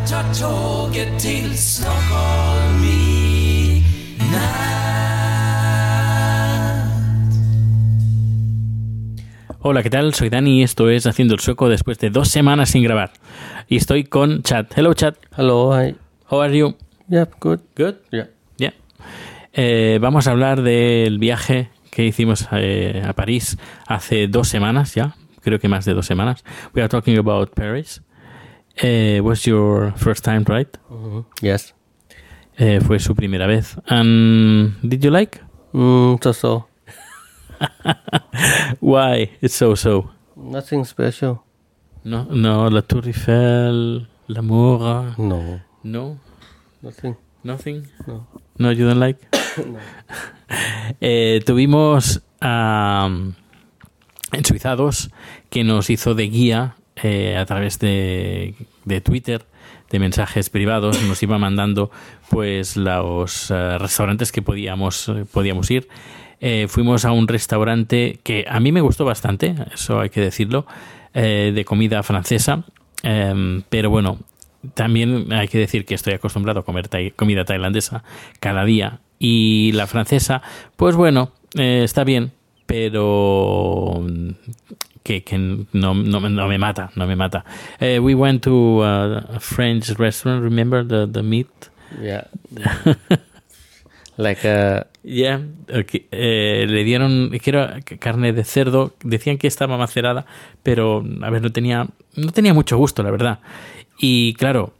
jag tar tåget till Stockholm i Hola, ¿qué tal? Soy Dani y esto es Haciendo el Sueco después de dos semanas sin grabar. Y estoy con Chad. Hello, Chad. Hello, hi. How are you? Yep, good. Good. Yeah. Yeah. Eh, vamos a hablar del viaje que hicimos eh, a París hace dos semanas ya. Creo que más de dos semanas. We are talking about Paris. Eh, was your first time, right? Yes. Eh, fue su primera vez. And did you like? Mm, so so. Why? It's so so. Nothing special. No, no, la Tour Eiffel, la Mora. No. No, Nothing. nothing. No. No, you don't like. Eh, tuvimos a Ensuizados que nos hizo de guía eh, a través de, de Twitter, de mensajes privados, nos iba mandando pues los eh, restaurantes que podíamos, podíamos ir. Eh, fuimos a un restaurante que a mí me gustó bastante, eso hay que decirlo, de comida francesa, Em, pero bueno, también hay que decir que estoy acostumbrado a comer comida tailandesa cada día y la francesa, pues bueno, está bien, pero que, que no, no, me- no me mata, no me mata. Eh, we went to uh, a French restaurant, remember the, the meat? Yeah. like uh Yeah, ok. Eh, le dieron, que era carne de cerdo, decían que estaba macerada, pero a ver, no tenía, no tenía mucho gusto, la verdad. Y claro,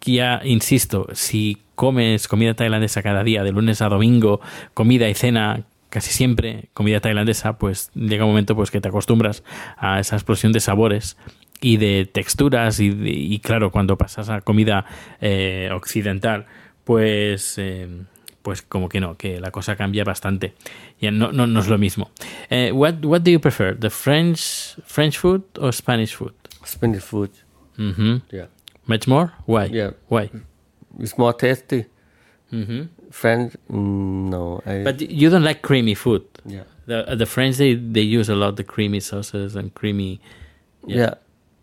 ya insisto, si comes comida tailandesa cada día, de lunes a domingo, comida y cena casi siempre, comida tailandesa, pues llega un momento pues que te acostumbras a esa explosión de sabores y de texturas y, de- y claro, cuando pasas a comida eh, occidental, pues... eh, pues como que no, que la cosa cambia bastante. Ya no, no, no es lo mismo. Eh, what, what do you prefer? The French French food or Spanish food? Spanish food. Mhm. Yeah. Much more? Why? Yeah. Why? It's more tasty. Mhm. French mm, no. I But you don't like creamy food. yeah. The the French they they use a lot the creamy sauces and creamy. yeah.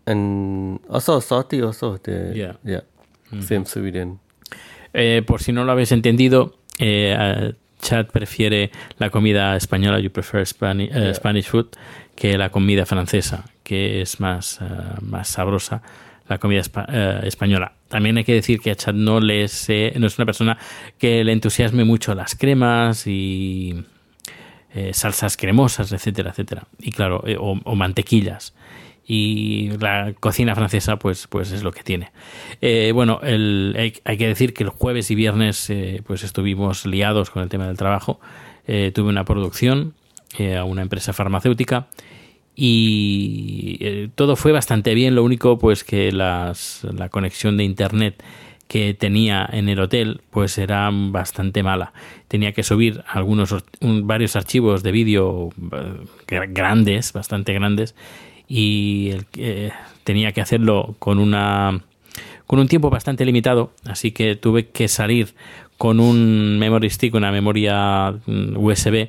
And also salty also the Yeah. yeah. Same Sweden. Eh, por si no lo habéis entendido, eh, Chad prefiere la comida española, you prefer Spani- eh, Yeah. Spanish food, que la comida francesa, que es más, eh, más sabrosa la comida espa- eh, española. También hay que decir que a Chad no, no es una persona que le entusiasme mucho las cremas y eh, salsas cremosas, etcétera, etcétera. Y claro, eh, o, o mantequillas. Y la cocina francesa, pues, pues es lo que tiene. Bueno, el- hay, hay que decir que el jueves y viernes, pues estuvimos liados con el tema del trabajo. Tuve una producción a una empresa farmacéutica y eh, todo fue bastante bien. Lo único, pues, que las, la conexión de internet que tenía en el hotel pues era bastante mala. Tenía que subir algunos un- varios archivos de vídeo eh, gra- grandes, bastante grandes y eh, tenía que hacerlo con una con un tiempo bastante limitado, así que tuve que salir con un memory stick, una memoria mm, USB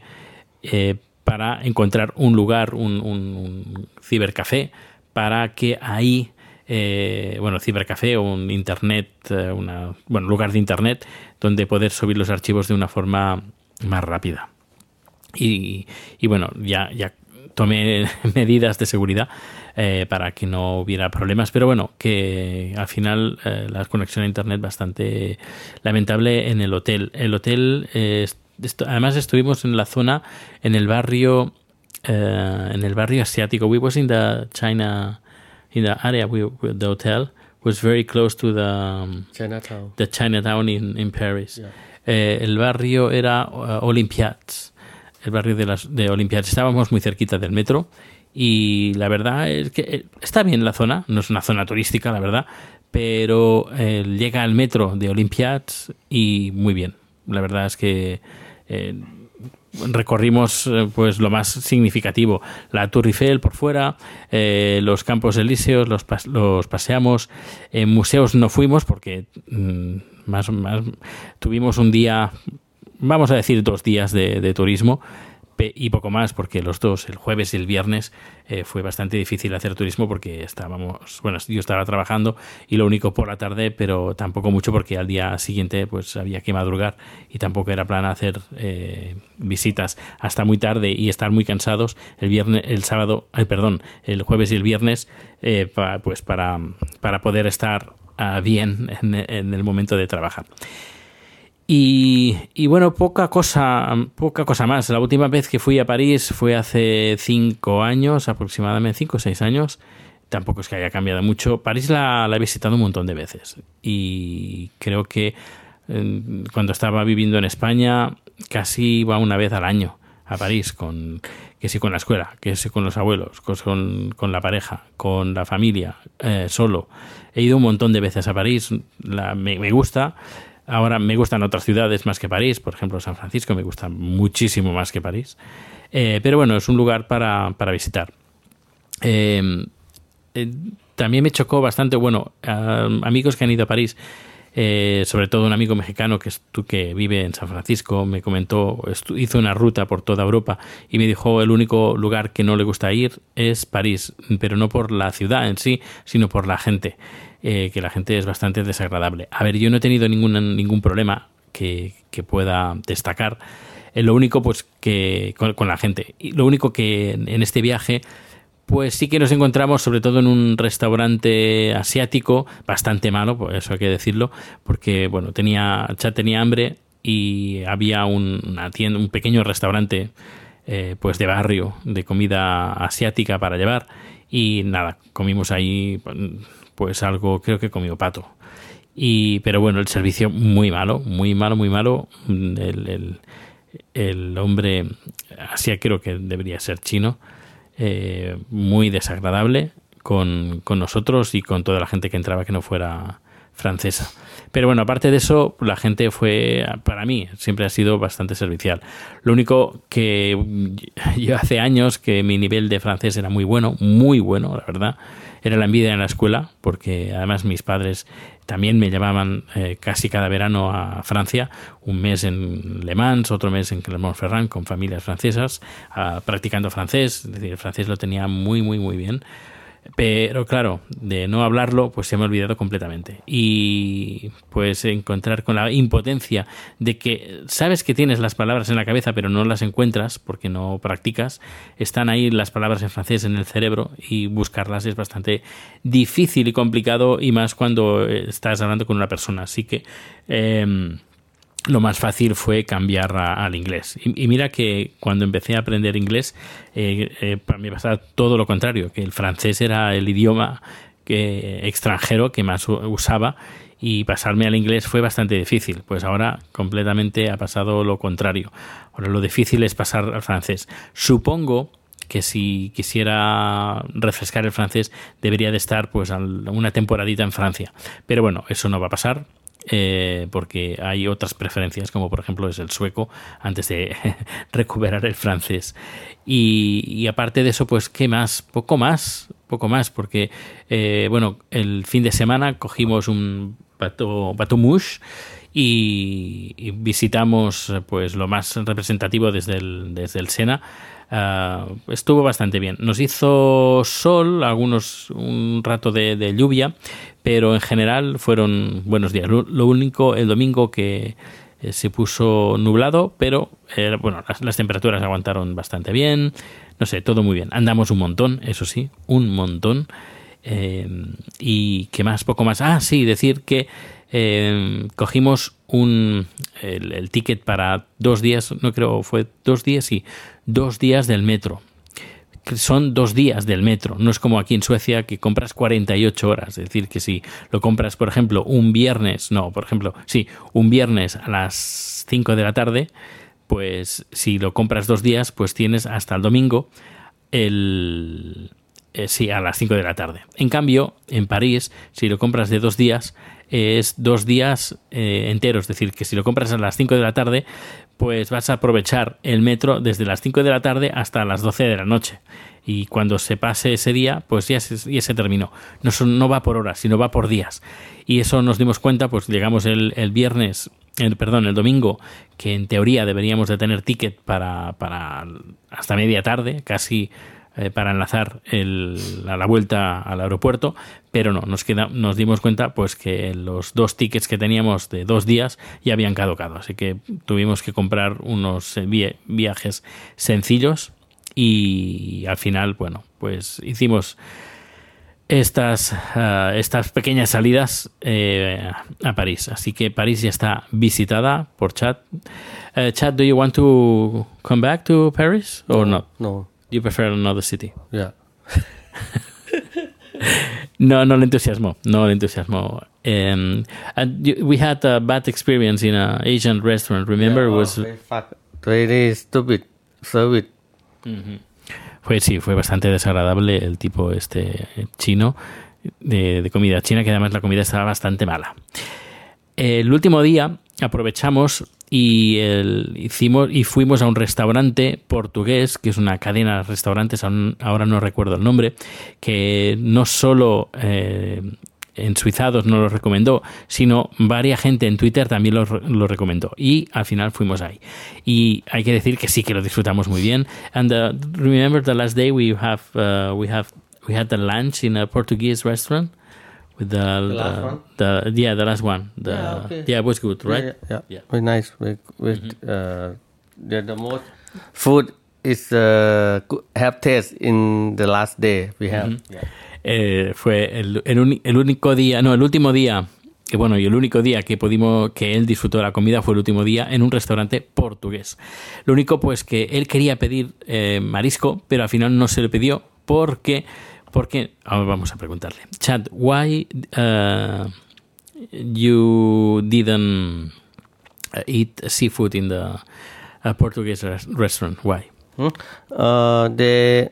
eh, para encontrar un lugar, un, un- cibercafé, para que ahí, eh, bueno, cibercafé o un internet, eh, una, bueno, lugar de internet donde poder subir los archivos de una forma más rápida. Y, y bueno, ya, ya tomé medidas de seguridad eh, para que no hubiera problemas, pero bueno, que al final eh, la conexión a internet bastante lamentable en el hotel. El hotel, eh, además estuvimos en la zona, en el barrio, eh, en el barrio asiático. We was in the China, in the area, we, the hotel was very close to the, um, Chinatown. the Chinatown in, in Paris. Yeah. Eh, el barrio era uh, Olympiads, el barrio de las de Olympiads. Estábamos muy cerquita del metro y la verdad es que eh, está bien la zona, no es una zona turística, la verdad, pero eh, llega al metro de Olympiads y muy bien. La verdad es que eh, recorrimos eh, pues lo más significativo la Tour Eiffel por fuera eh, los campos elíseos los, los paseamos. En museos no fuimos porque mm, más, más tuvimos un día vamos a decir dos días de, de turismo y poco más, porque los dos, el jueves y el viernes, eh, fue bastante difícil hacer turismo porque estábamos, bueno, yo estaba trabajando y lo único por la tarde, pero tampoco mucho porque al día siguiente pues había que madrugar y tampoco era plan hacer eh, visitas hasta muy tarde y estar muy cansados el viernes, el sábado, ay, perdón, el jueves y el viernes, eh, pues para, para poder estar ah, bien en el momento de trabajar. Y, bueno, poca cosa, poca cosa más. La última vez que fui a París fue hace cinco años, aproximadamente cinco o seis años. Tampoco es que haya cambiado mucho. París la, he visitado un montón de veces. Y creo que cuando estaba viviendo en España casi iba una vez al año a París, con, que sí con la escuela, que sí con los abuelos, con, con la pareja, con la familia, eh, solo. He ido un montón de veces a París. La, me gusta Ahora me gustan otras ciudades más que París, por ejemplo San Francisco me gusta muchísimo más que París. Eh, pero bueno, es un lugar para, visitar. Eh, eh, también me chocó bastante, bueno, amigos que han ido a París, sobre todo un amigo mexicano que, que vive en San Francisco, me comentó, hizo una ruta por toda Europa y me dijo el único lugar que no le gusta ir es París, pero no por la ciudad en sí, sino por la gente. Eh, que la gente es bastante desagradable. A ver, yo no he tenido ningún, ningún problema que, pueda destacar. Eh, lo único, pues, que con, la gente. Y lo único que en, este viaje, pues sí que nos encontramos, sobre todo en un restaurante asiático, bastante malo, pues eso hay que decirlo, porque, bueno, tenía, ya tenía hambre y había un, pequeño restaurante, eh, pues de barrio, de comida asiática para llevar. Y nada, comimos ahí pues algo, creo que comió pato. Y, pero bueno, el servicio muy malo, muy malo, muy malo. El, el, el hombre, así creo que debería ser chino, eh, muy desagradable con, con, nosotros y con toda la gente que entraba que no fuera francesa. Pero bueno, aparte de eso, la gente fue, para mí, siempre ha sido bastante servicial. Lo único que yo hace años que mi nivel de francés era muy bueno, muy bueno, la verdad era la envidia en la escuela, porque además mis padres también me llevaban eh, casi cada verano a Francia, un mes en Le Mans, otro mes en Clermont-Ferrand con familias francesas, ah, practicando francés, es decir, francés lo tenía muy, muy, muy bien. Pero claro, de no hablarlo, pues se me ha olvidado completamente. Y pues encontrar con la impotencia de que sabes que tienes las palabras en la cabeza, pero no las encuentras porque no practicas. Están ahí las palabras en francés en el cerebro y buscarlas es bastante difícil y complicado, y más cuando estás hablando con una persona. Así que. Em, lo más fácil fue cambiar al inglés. Y, mira que cuando empecé a aprender inglés, eh, eh, para mí pasaba todo lo contrario, que el francés era el idioma que, extranjero que más usaba y pasarme al inglés fue bastante difícil. Pues ahora completamente ha pasado lo contrario. Ahora lo difícil es pasar al francés. Supongo que si quisiera refrescar el francés debería de estar pues una temporadita en Francia. Pero bueno, eso no va a pasar eh, porque hay otras preferencias, como por ejemplo es el sueco, antes de recuperar el francés. Y, aparte de eso, pues, ¿qué más? Poco más, poco más, porque, eh, bueno, el fin de semana cogimos un bateau, bateau mouche y, visitamos pues lo más representativo desde el, desde el Sena Ah, estuvo bastante bien. Nos hizo sol, algunos un rato de, lluvia, pero en general fueron buenos días. Lo, único, el domingo que eh, se puso nublado, pero eh, bueno, las, temperaturas aguantaron bastante bien. No sé, todo muy bien. Andamos un montón, eso sí, un montón. Eh, y qué más, poco más. Ah, sí, decir que cogimos un, el, ticket para dos días, no creo, fue dos días, sí, dos días del metro. Son dos días del metro, no es como aquí en Suecia que compras 48 horas. Es decir, que si lo compras, por ejemplo, un viernes, no, por ejemplo, sí, un viernes a las 5 de la tarde, pues si lo compras dos días, pues tienes hasta el domingo el, eh, sí, a las 5 de la tarde. En cambio, en París, si lo compras de dos días, es dos días eh, enteros. Es decir, que si lo compras a las 5 de la tarde, pues vas a aprovechar el metro desde las 5 de la tarde hasta las 12 de la noche. Y cuando se pase ese día, pues ya se, ya terminó. No, no va por horas, sino va por días. Y eso nos dimos cuenta, pues llegamos el, el viernes el, perdón, el domingo, que en teoría deberíamos de tener ticket para, para hasta media tarde, casi eh, para enlazar el, a la vuelta al aeropuerto, pero no, nos, queda, nos dimos cuenta pues que los dos tickets que teníamos de dos días ya habían caducado, así que tuvimos que comprar unos eh, viajes sencillos y al final, bueno, pues hicimos estas, uh, estas pequeñas salidas eh, a París. Así que París ya está visitada por Chad. Uh, Chad, do you want to come back to Paris or no, not? No. You prefer another city? Yeah. no, no le entusiasmó. No le entusiasmó. Um, and you, we had a bad experience in an Asian restaurant. Remember, Yeah, was oh, very fuck. Very stupid service. Fue, sí, fue bastante desagradable el tipo este chino de, de comida china, que además la comida estaba bastante mala. El último día aprovechamos y el- hicimos y fuimos a un restaurante portugués, que es una cadena de restaurantes, ahora no recuerdo el nombre, que no solo eh, en Suizados nos lo recomendó, sino varias gente en Twitter también lo, lo recomendó. Y al final fuimos ahí. Y hay que decir que sí que lo disfrutamos muy bien. And uh, remember the last day we have uh, we have we had the lunch in a Portuguese restaurant with the, last the- one? the- yeah the last one. The, Yeah, okay. yeah, it was good, right? Yeah, yeah, Yeah. very nice. Very, very, uh, the, the most food is uh, have taste in the last day we have. Yeah. Eh, fue el, el uni- el único día, no, el último día, que bueno, y el único día que pudimos, que él disfrutó de la comida fue el último día en un restaurante portugués. Lo único, pues, que él quería pedir eh, marisco, pero al final no se le pidió porque, porque, ahora vamos a preguntarle, Chad, why uh, you didn't uh, eat seafood in the uh, Portuguese res- restaurant? Why? Hmm? Uh, the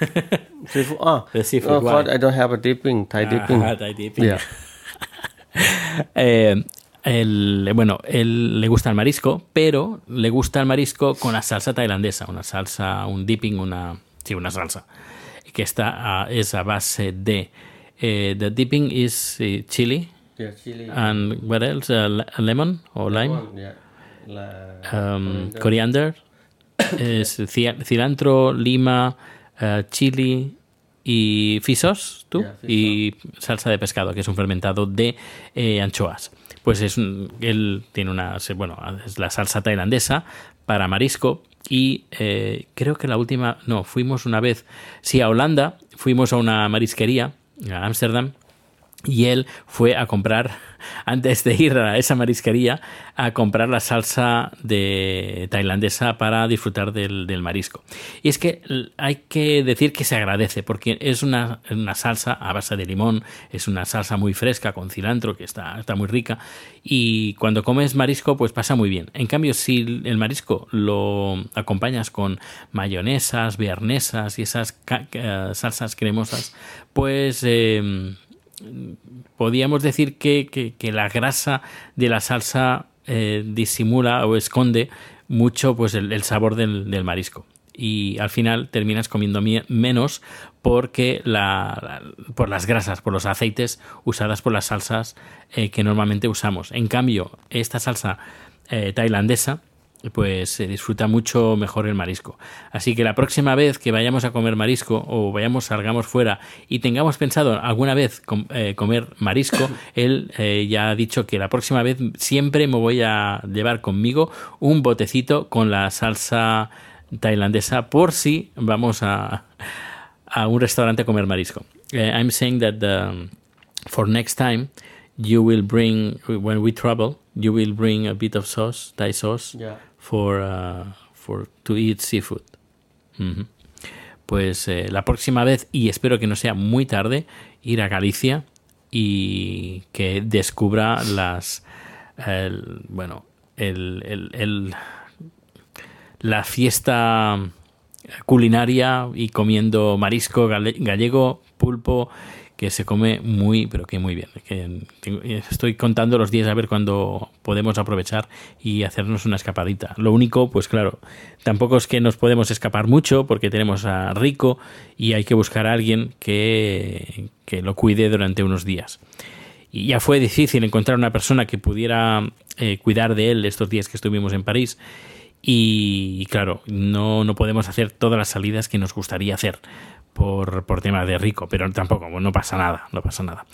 seafood. Oh, The seafood, Oh, why? I don't have a dipping. Thai dipping. Ah, Thai dipping. Yeah. Eh, el- bueno, él le gusta el marisco, pero le gusta el marisco con la salsa tailandesa, una salsa, un dipping, una, sí, una salsa, que está a, es a base de, eh, the dipping is eh, chili Yeah, chili. and what else, Uh, le- lemon or lime, Yeah. La- um, coriander, es ci- cilantro, lima, eh, chili y fisos, tú, Yeah, y salsa de pescado, que es un fermentado de eh, anchoas. Pues es un- él tiene una, bueno, es la salsa tailandesa para marisco y eh, creo que la última, no, fuimos una vez, sí, a Holanda, fuimos a una marisquería, a Ámsterdam, y él fue a comprar, antes de ir a esa marisquería, a comprar la salsa de tailandesa para disfrutar del, del marisco. Y es que hay que decir que se agradece, porque es una, una salsa a base de limón, es una salsa muy fresca con cilantro, que está, está muy rica, y cuando comes marisco, pues pasa muy bien. En cambio, si el marisco lo acompañas con mayonesas, bearnesas y esas salsas cremosas, pues... eh, podríamos decir que, que- la grasa de la salsa eh, disimula o esconde mucho pues el, sabor del, del marisco y al final terminas comiendo mie- menos porque la- por las grasas, por los aceites usadas por las salsas eh, que normalmente usamos. En cambio, esta salsa eh, tailandesa pues se disfruta mucho mejor el marisco. Así que la próxima vez que vayamos a comer marisco o vayamos, salgamos fuera y tengamos pensado alguna vez com- eh, comer marisco, él eh, ya ha dicho que la próxima vez siempre me voy a llevar conmigo un botecito con la salsa tailandesa por si vamos a, a un restaurante a comer marisco. Eh, I'm saying that um, for next time you will bring when we travel you will bring a bit of sauce Thai sauce Yeah. For uh, for to eat seafood. Pues eh, la próxima vez y espero que no sea muy tarde ir a Galicia y que descubra las el- bueno el, el- la fiesta culinaria y comiendo marisco gallego, pulpo, que se come muy, pero que muy bien. Que estoy contando los días a ver cuándo podemos aprovechar y hacernos una escapadita. Lo único, pues claro, tampoco es que nos podemos escapar mucho porque tenemos a Rico y hay que buscar a alguien que, que lo cuide durante unos días. y ya fue difícil encontrar una persona que pudiera eh, cuidar de él estos días que estuvimos en París. Y, claro, no, no podemos hacer todas las salidas que nos gustaría hacer por, por tema de rico, pero tampoco, no pasa nada, no pasa nada.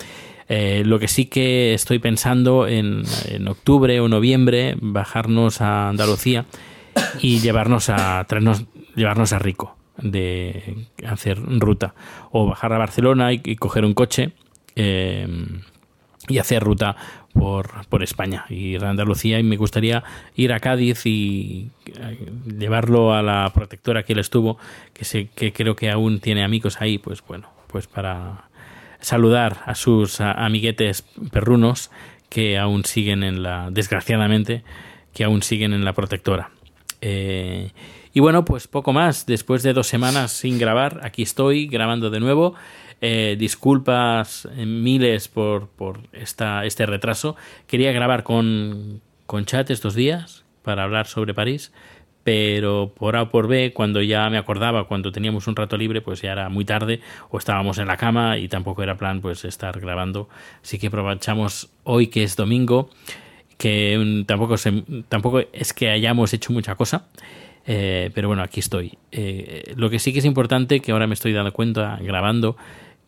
Eh, lo que sí que estoy pensando en, en, octubre o noviembre bajarnos a Andalucía y llevarnos a traernos, llevarnos a Rico de hacer ruta o bajar a Barcelona y, coger un coche eh, y hacer ruta por, por España, ir a y me gustaría ir a Cádiz y eh, llevarlo a la protectora que él estuvo, que, sé, que creo que aún tiene amigos ahí, pues bueno, pues para saludar a sus amiguetes perrunos que aún siguen en la, desgraciadamente, que aún siguen en la protectora. Eh, y bueno, pues poco más. Después de dos semanas sin grabar, aquí estoy grabando de nuevo. Eh, disculpas miles por, por esta, este retraso. Quería grabar con, con chat estos días para hablar sobre París, pero por A o por B, cuando ya me acordaba, cuando teníamos un rato libre, pues ya era muy tarde o estábamos en la cama y tampoco era plan pues estar grabando. Así que aprovechamos hoy que es domingo, que tampoco, se, tampoco es que hayamos hecho mucha cosa. Eh, pero bueno, aquí estoy. Eh, lo que sí que es importante, que ahora me estoy dando cuenta grabando,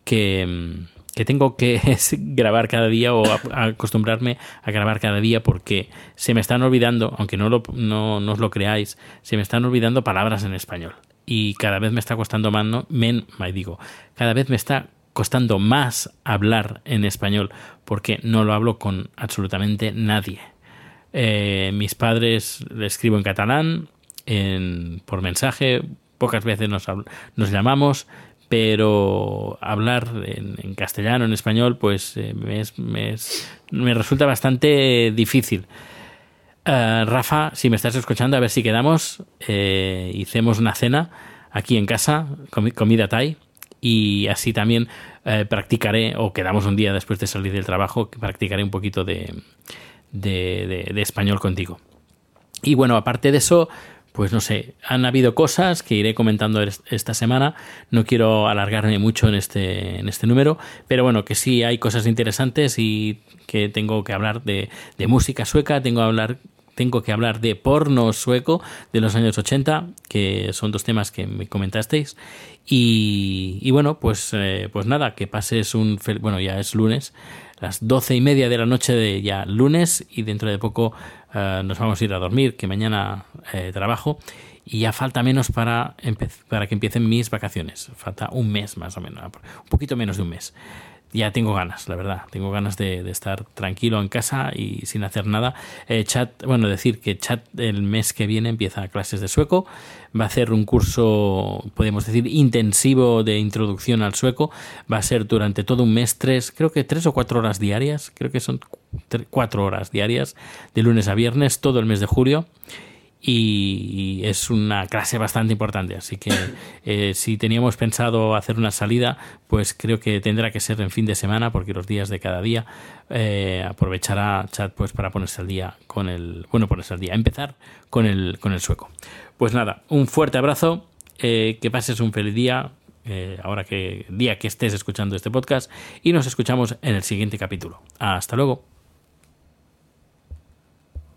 que, mm, que tengo que grabar cada día o acostumbrarme a grabar cada día porque se me están olvidando, aunque no, lo, no, no os lo creáis, se me están olvidando palabras en español. Y cada vez me está costando más, no, men, digo, cada vez me está costando más hablar en español porque no lo hablo con absolutamente nadie. Eh, mis padres le escribo en catalán, por mensaje, pocas veces nos, nos llamamos, pero hablar en, castellano, en español, pues eh, me, me, me, resulta bastante difícil. Uh, Rafa, si me estás escuchando, a ver si quedamos, eh, hicemos una cena aquí en casa, comida Thai, y así también eh, practicaré, o quedamos un día después de salir del trabajo, practicaré un poquito de español contigo. Y bueno, aparte de eso, pues no sé, han habido cosas que iré comentando esta semana. No quiero alargarme mucho en este, en este número, pero bueno, que sí hay cosas interesantes y que tengo que hablar de, de música sueca, tengo que hablar tengo que hablar de porno sueco de los años 80, que son dos temas que me comentasteis. Y, y bueno, pues, eh, pues nada, que pases un... Bueno, ya es lunes, las doce y media de la noche de ya lunes y dentro de poco uh, nos vamos a ir a dormir, que mañana eh, trabajo y ya falta menos para, para que empiecen mis vacaciones. Falta un mes más o menos, un poquito menos de un mes ya tengo ganas, la verdad. Tengo ganas de, de, estar tranquilo en casa y sin hacer nada. Eh, chat, bueno, decir que Chat el mes que viene empieza clases de sueco. Va a hacer un curso, podemos decir, intensivo de introducción al sueco. Va a ser durante todo un mes, tres, creo que tres o cuatro horas diarias. Creo que son cuatro horas diarias, de lunes a viernes, todo el mes de julio y es una clase bastante importante. Así que eh, si teníamos pensado hacer una salida, pues creo que tendrá que ser en fin de semana, porque los días de cada día eh, aprovechará chat pues para ponerse al día con el. Bueno, ponerse al día, empezar con el, con el sueco. Pues nada, un fuerte abrazo, eh, que pases un feliz día. ahora que día que estés escuchando este podcast y nos escuchamos en el siguiente capítulo. Hasta luego.